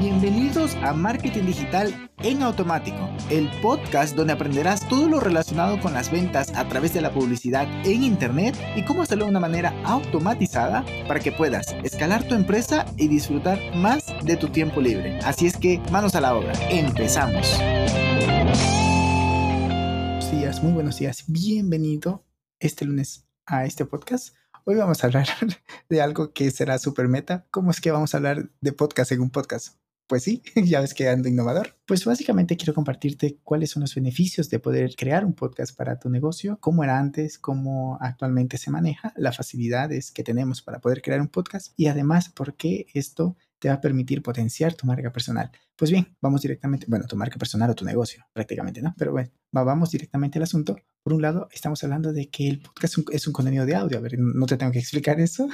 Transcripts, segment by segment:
Bienvenidos a Marketing Digital en Automático, el podcast donde aprenderás todo lo relacionado con las ventas a través de la publicidad en Internet y cómo hacerlo de una manera automatizada para que puedas escalar tu empresa y disfrutar más de tu tiempo libre. Así es que manos a la obra, empezamos. Buenos días, muy buenos días, bienvenido este lunes a este podcast. Hoy vamos a hablar de algo que será super meta. ¿Cómo es que vamos a hablar de podcast en un podcast? Pues sí, ya ves que ando innovador. Pues básicamente quiero compartirte cuáles son los beneficios de poder crear un podcast para tu negocio, cómo era antes, cómo actualmente se maneja, las facilidades que tenemos para poder crear un podcast y además por qué esto te va a permitir potenciar tu marca personal. Pues bien, vamos directamente, bueno, tu marca personal o tu negocio, prácticamente, ¿no? Pero bueno, vamos directamente al asunto. Por un lado, estamos hablando de que el podcast es un, contenido de audio. A ver, no te tengo que explicar eso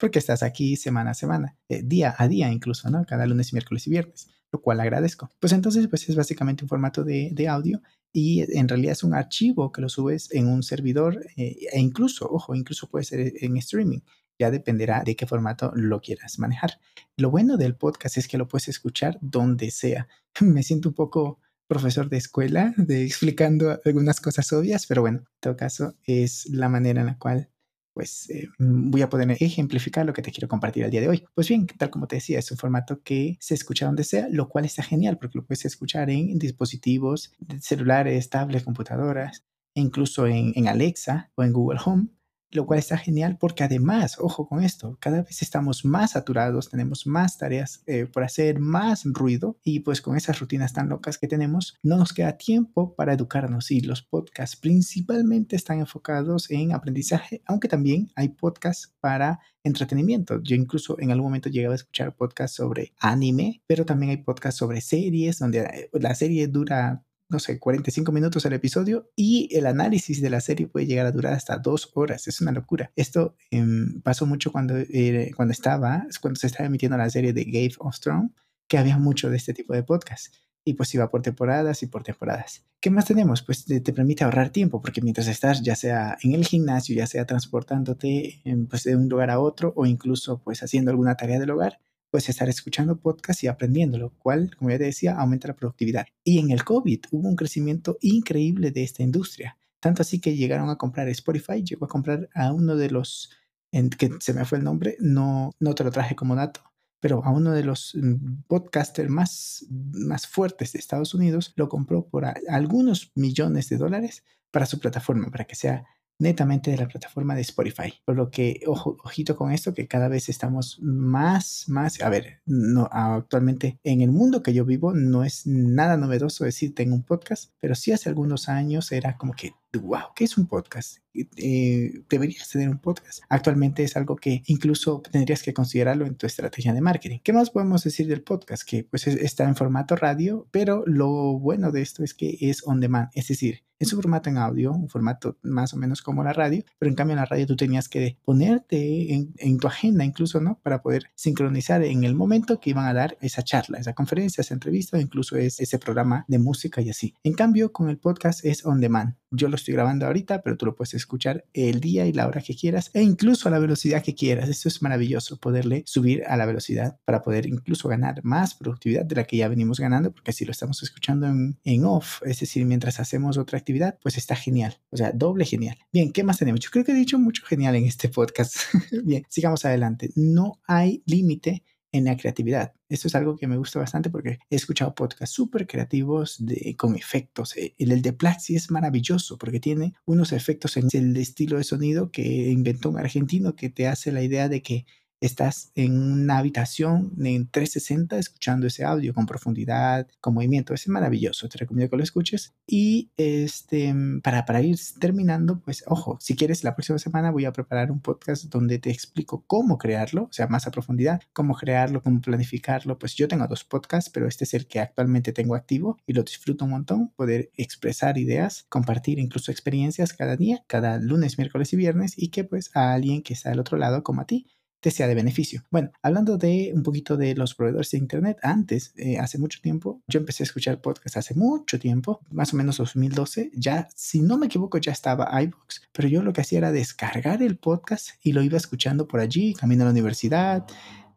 porque estás aquí semana a semana, eh, día a día incluso, ¿no? Cada lunes, miércoles y viernes, lo cual agradezco. Pues entonces, pues es básicamente un formato de, audio y en realidad es un archivo que lo subes en un servidor eh, e incluso, ojo, incluso puede ser en streaming. Ya dependerá de qué formato lo quieras manejar. Lo bueno del podcast es que lo puedes escuchar donde sea. Me siento un poco profesor de escuela, de explicando algunas cosas obvias, pero bueno, en todo caso es la manera en la cual pues eh, mm, voy a poder ejemplificar lo que te quiero compartir el día de hoy. Pues bien, tal como te decía, es un formato que se escucha donde sea, lo cual está genial porque lo puedes escuchar en dispositivos celulares, tablets, computadoras, incluso en, en Alexa o en Google Home lo cual está genial porque además, ojo con esto, cada vez estamos más saturados, tenemos más tareas eh, por hacer, más ruido y pues con esas rutinas tan locas que tenemos, no nos queda tiempo para educarnos y los podcasts principalmente están enfocados en aprendizaje, aunque también hay podcasts para entretenimiento. Yo incluso en algún momento llegaba a escuchar podcasts sobre anime, pero también hay podcasts sobre series donde eh, la serie dura no sé, 45 minutos el episodio y el análisis de la serie puede llegar a durar hasta dos horas. Es una locura. Esto em, pasó mucho cuando, eh, cuando estaba, cuando se estaba emitiendo la serie de Game of Thrones, que había mucho de este tipo de podcast. Y pues iba por temporadas y por temporadas. ¿Qué más tenemos? Pues te, permite ahorrar tiempo, porque mientras estás ya sea en el gimnasio, ya sea transportándote em, pues, de un lugar a otro o incluso pues haciendo alguna tarea del hogar, pues estar escuchando podcast y aprendiendo, lo cual, como ya te decía, aumenta la productividad. Y en el COVID hubo un crecimiento increíble de esta industria, tanto así que llegaron a comprar Spotify, llegó a comprar a uno de los, que se me fue el nombre, no, no te lo traje como dato, pero a uno de los mm, podcasters más, más fuertes de Estados Unidos lo compró por algunos millones de dólares para su plataforma, para que sea netamente de la plataforma de Spotify. Por lo que, ojo, ojito con esto, que cada vez estamos más, más, a ver, no, actualmente en el mundo que yo vivo no es nada novedoso decir tengo un podcast, pero sí hace algunos años era como que, wow, ¿qué es un podcast? Eh, deberías tener un podcast. Actualmente es algo que incluso tendrías que considerarlo en tu estrategia de marketing. ¿Qué más podemos decir del podcast? Que pues está en formato radio, pero lo bueno de esto es que es on demand, es decir, es un formato en audio, un formato más o menos como la radio, pero en cambio en la radio tú tenías que ponerte en, en, tu agenda incluso, ¿no? Para poder sincronizar en el momento que iban a dar esa charla, esa conferencia, esa entrevista, incluso es ese programa de música y así. En cambio, con el podcast es on demand. Yo lo estoy grabando ahorita, pero tú lo puedes escuchar el día y la hora que quieras e incluso a la velocidad que quieras. Esto es maravilloso, poderle subir a la velocidad para poder incluso ganar más productividad de la que ya venimos ganando, porque si lo estamos escuchando en, en off, es decir, mientras hacemos otra actividad, pues está genial. O sea, doble genial. Bien, ¿qué más tenemos? Yo creo que he dicho mucho genial en este podcast. Bien, sigamos adelante. No hay límite en la creatividad. Esto es algo que me gusta bastante porque he escuchado podcasts súper creativos de, con efectos. El, el de Plaxi es maravilloso porque tiene unos efectos en el estilo de sonido que inventó un argentino que te hace la idea de que estás en una habitación en 360 escuchando ese audio con profundidad, con movimiento. Es maravilloso, te recomiendo que lo escuches. Y este, para, para ir terminando, pues ojo, si quieres, la próxima semana voy a preparar un podcast donde te explico cómo crearlo, o sea, más a profundidad, cómo crearlo, cómo planificarlo. Pues yo tengo dos podcasts, pero este es el que actualmente tengo activo y lo disfruto un montón, poder expresar ideas, compartir incluso experiencias cada día, cada lunes, miércoles y viernes, y que pues a alguien que está al otro lado como a ti te sea de beneficio. Bueno, hablando de un poquito de los proveedores de Internet, antes, eh, hace mucho tiempo, yo empecé a escuchar podcast hace mucho tiempo, más o menos 2012, ya, si no me equivoco, ya estaba iVoox, pero yo lo que hacía era descargar el podcast y lo iba escuchando por allí, camino a la universidad,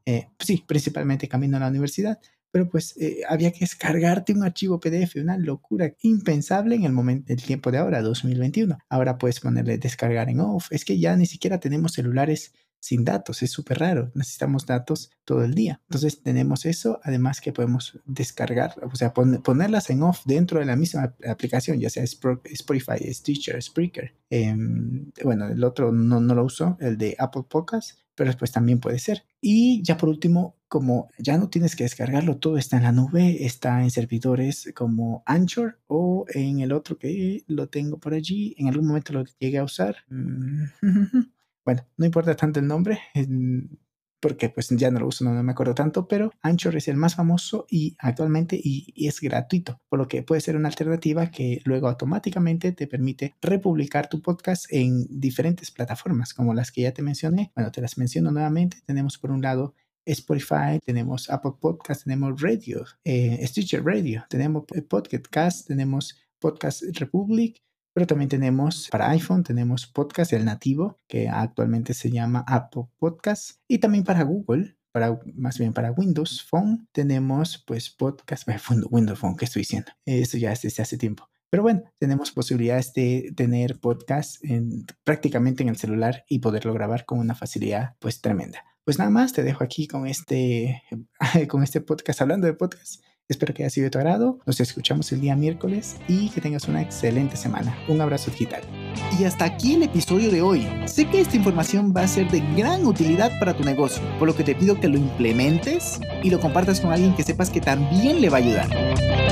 eh, pues sí, principalmente camino a la universidad, pero pues eh, había que descargarte un archivo PDF, una locura impensable en el momento, el tiempo de ahora, 2021. Ahora puedes ponerle descargar en off. Es que ya ni siquiera tenemos celulares sin datos, es súper raro, necesitamos datos todo el día. Entonces tenemos eso, además que podemos descargar, o sea, ponerlas en off dentro de la misma aplicación, ya sea Spotify, Stitcher, Spreaker. Em, bueno, el otro no, no lo uso, el de Apple Podcasts, pero después también puede ser. Y ya por último, como ya no tienes que descargarlo, todo está en la nube, está en servidores como Anchor o en el otro que lo tengo por allí, en algún momento lo llegué a usar. Bueno, no importa tanto el nombre, porque pues ya no lo uso, no, me acuerdo tanto, pero Anchor es el más famoso y actualmente y, es gratuito, por lo que puede ser una alternativa que luego automáticamente te permite republicar tu podcast en diferentes plataformas como las que ya te mencioné. Bueno, te las menciono nuevamente. Tenemos por un lado Spotify, tenemos Apple Podcast, tenemos Radio, eh, Stitcher Radio, tenemos Podcast Cast, tenemos Podcast Republic, pero también tenemos para iPhone, tenemos podcast, el nativo, que actualmente se llama Apple Podcast. Y también para Google, para, más bien para Windows Phone, tenemos pues podcast, Windows Phone, ¿qué estoy diciendo? Eso ya es desde hace tiempo. Pero bueno, tenemos posibilidades de tener podcast en, prácticamente en el celular y poderlo grabar con una facilidad pues tremenda. Pues nada más, te dejo aquí con este, con este podcast, hablando de podcast. Espero que haya sido de tu agrado. Nos escuchamos el día miércoles y que tengas una excelente semana. Un abrazo digital. Y hasta aquí el episodio de hoy. Sé que esta información va a ser de gran utilidad para tu negocio, por lo que te pido que lo implementes y lo compartas con alguien que sepas que también le va a ayudar.